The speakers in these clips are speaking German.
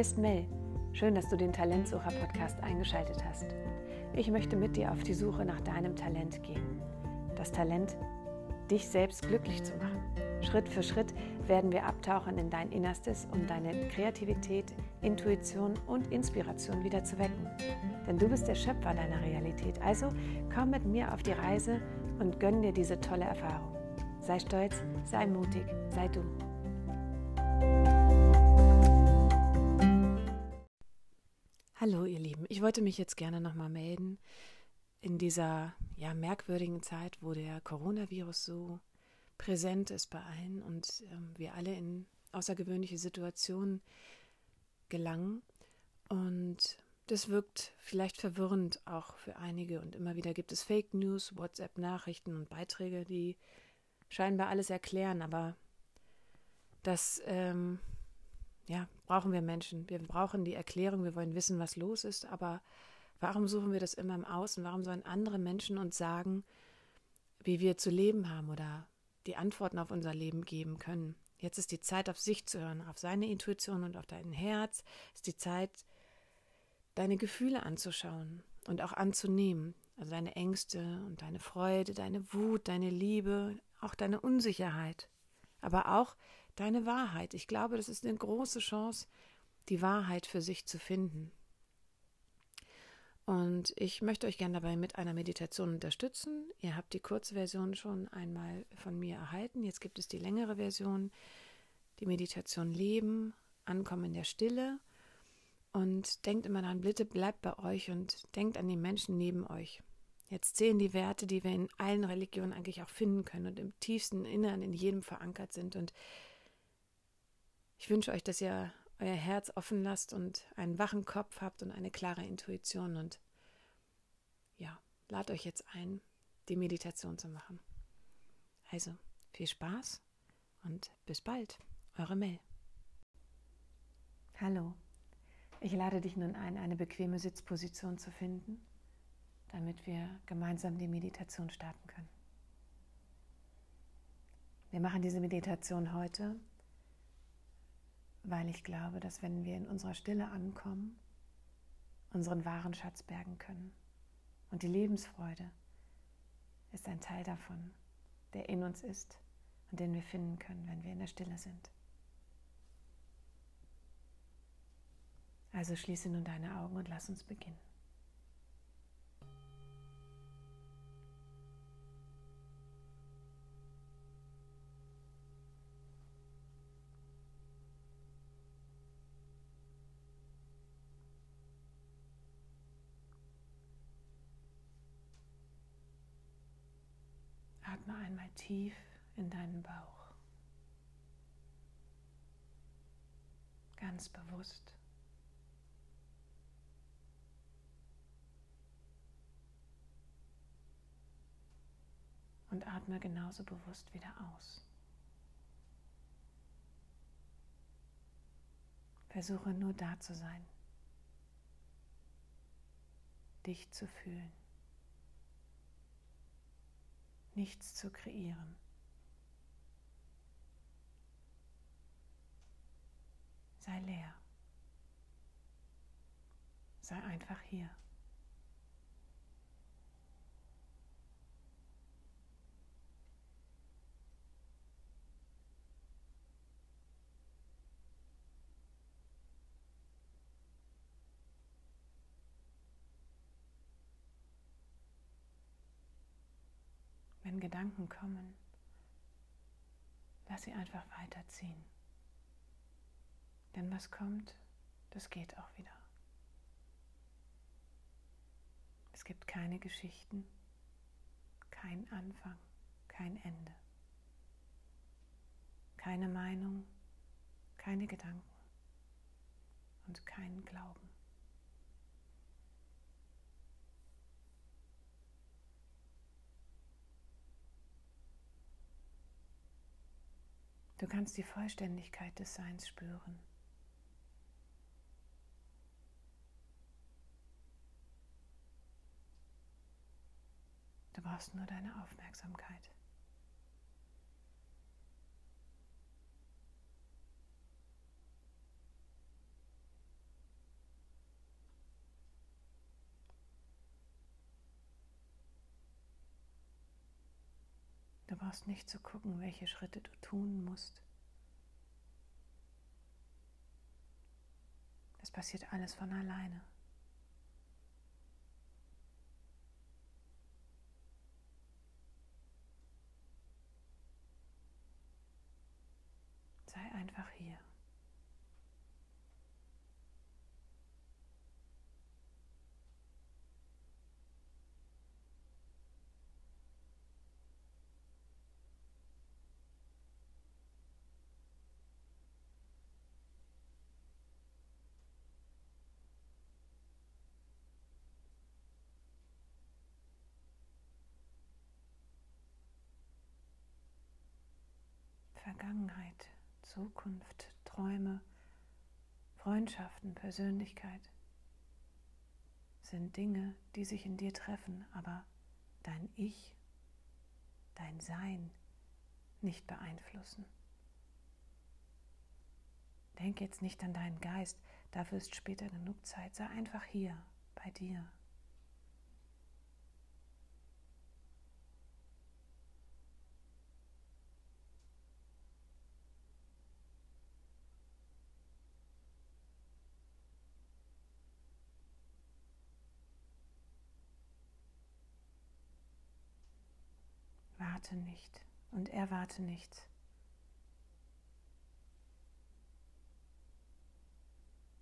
Hier ist Mel. Schön, dass du den Talentsucher-Podcast eingeschaltet hast. Ich möchte mit dir auf die Suche nach deinem Talent gehen. Das Talent, dich selbst glücklich zu machen. Schritt für Schritt werden wir abtauchen in dein Innerstes, um deine Kreativität, Intuition und Inspiration wieder zu wecken. Denn du bist der Schöpfer deiner Realität. Also komm mit mir auf die Reise und gönn dir diese tolle Erfahrung. Sei stolz, sei mutig, sei du. Ich wollte mich jetzt gerne nochmal melden in dieser ja, merkwürdigen Zeit, wo der Coronavirus so präsent ist bei allen und ähm, wir alle in außergewöhnliche Situationen gelangen. Und das wirkt vielleicht verwirrend auch für einige. Und immer wieder gibt es Fake News, WhatsApp-Nachrichten und Beiträge, die scheinbar alles erklären. Aber das ähm, ja, brauchen wir Menschen. Wir brauchen die Erklärung, wir wollen wissen, was los ist. Aber warum suchen wir das immer im Außen? Warum sollen andere Menschen uns sagen, wie wir zu leben haben oder die Antworten auf unser Leben geben können. Jetzt ist die Zeit, auf sich zu hören, auf seine Intuition und auf dein Herz. Ist die Zeit, deine Gefühle anzuschauen und auch anzunehmen. Also deine Ängste und deine Freude, deine Wut, deine Liebe, auch deine Unsicherheit. Aber auch deine Wahrheit. Ich glaube, das ist eine große Chance, die Wahrheit für sich zu finden. Und ich möchte euch gerne dabei mit einer Meditation unterstützen. Ihr habt die Kurzversion schon einmal von mir erhalten. Jetzt gibt es die längere Version, die Meditation Leben, Ankommen in der Stille. Und denkt immer daran, bitte bleibt bei euch und denkt an die Menschen neben euch. Jetzt zählen die Werte, die wir in allen Religionen eigentlich auch finden können und im tiefsten Innern in jedem verankert sind. Und ich wünsche euch, dass ihr euer Herz offen lasst und einen wachen Kopf habt und eine klare Intuition. Und ja, lad euch jetzt ein, die Meditation zu machen. Also, viel Spaß und bis bald. Eure Mel. Hallo. Ich lade dich nun ein, eine bequeme Sitzposition zu finden, damit wir gemeinsam die Meditation starten können. Wir machen diese Meditation heute weil ich glaube, dass wenn wir in unserer Stille ankommen, unseren wahren Schatz bergen können. Und die Lebensfreude ist ein Teil davon, der in uns ist und den wir finden können, wenn wir in der Stille sind. Also schließe nun deine Augen und lass uns beginnen. Einmal tief in deinen Bauch. Ganz bewusst. Und atme genauso bewusst wieder aus. Versuche nur da zu sein, dich zu fühlen nichts zu kreieren. Sei leer. Sei einfach hier. Gedanken kommen, lass sie einfach weiterziehen. Denn was kommt, das geht auch wieder. Es gibt keine Geschichten, kein Anfang, kein Ende. Keine Meinung, keine Gedanken und kein Glauben. Du kannst die Vollständigkeit des Seins spüren. Du brauchst nur deine Aufmerksamkeit. Brauchst nicht zu gucken, welche Schritte du tun musst. Es passiert alles von alleine. Sei einfach hier. Vergangenheit, Zukunft, Träume, Freundschaften, Persönlichkeit sind Dinge, die sich in dir treffen, aber dein Ich, dein Sein nicht beeinflussen. Denk jetzt nicht an deinen Geist, dafür ist später genug Zeit. Sei einfach hier bei dir. Warte nicht und erwarte nichts.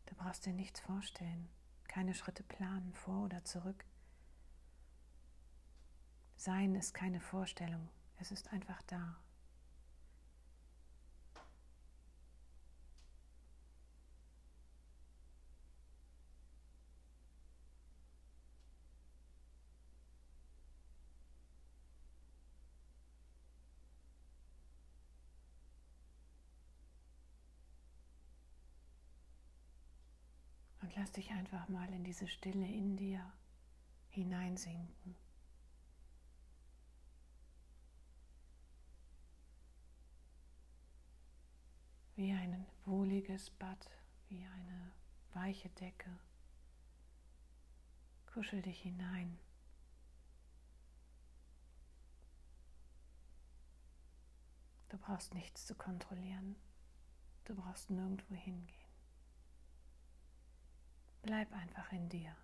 Du brauchst dir nichts vorstellen, keine Schritte planen, vor oder zurück. Sein ist keine Vorstellung, es ist einfach da. Lass dich einfach mal in diese Stille in dir hineinsinken. Wie ein wohliges Bad, wie eine weiche Decke. Kuschel dich hinein. Du brauchst nichts zu kontrollieren. Du brauchst nirgendwo hingehen. Bleib einfach in dir.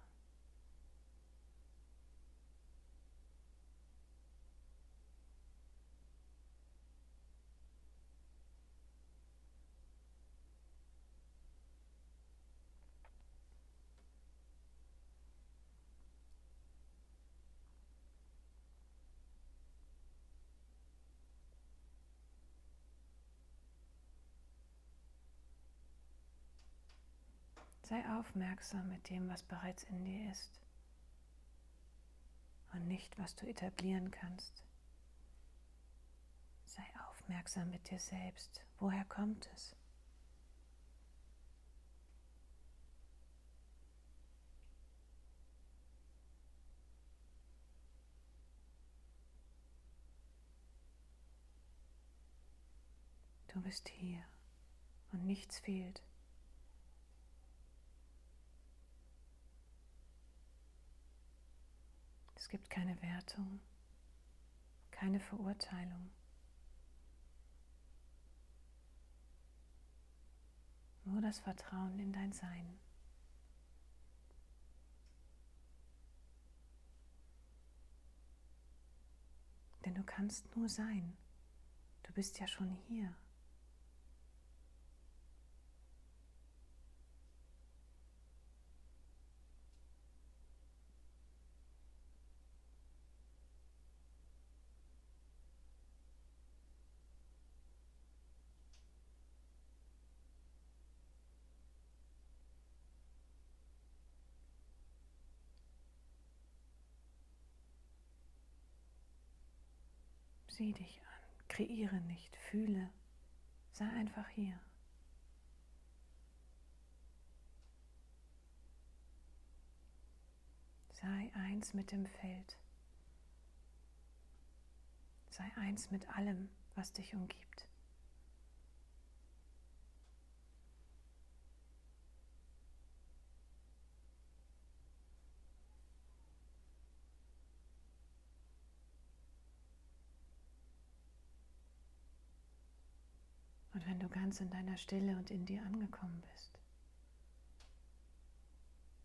Sei aufmerksam mit dem, was bereits in dir ist und nicht, was du etablieren kannst. Sei aufmerksam mit dir selbst. Woher kommt es? Du bist hier und nichts fehlt. Es gibt keine Wertung, keine Verurteilung. Nur das Vertrauen in dein Sein. Denn du kannst nur sein. Du bist ja schon hier. Sieh dich an, kreiere nicht, fühle, sei einfach hier. Sei eins mit dem Feld. Sei eins mit allem, was dich umgibt. Wenn du ganz in deiner Stille und in dir angekommen bist,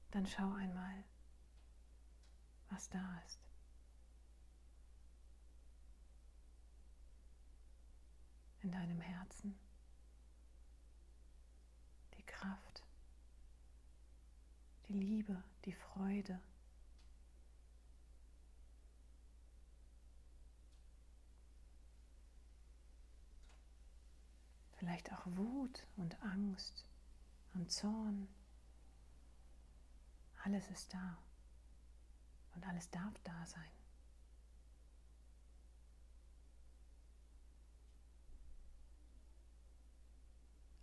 dann schau einmal, was da ist. In deinem Herzen. Die Kraft, die Liebe, die Freude. Vielleicht auch Wut und Angst und Zorn. Alles ist da und alles darf da sein.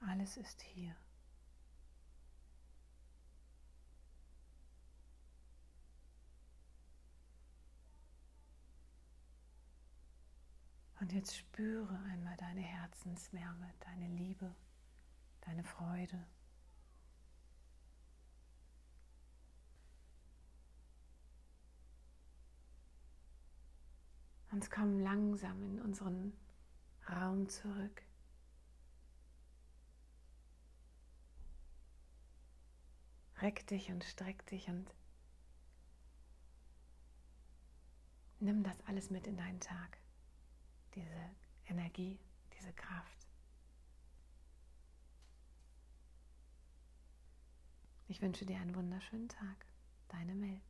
Alles ist hier. Und jetzt spüre einmal deine Herzenswärme, deine Liebe, deine Freude. Und komm langsam in unseren Raum zurück. Reck dich und streck dich und nimm das alles mit in deinen Tag. Diese Energie, diese Kraft. Ich wünsche dir einen wunderschönen Tag. Deine Mel.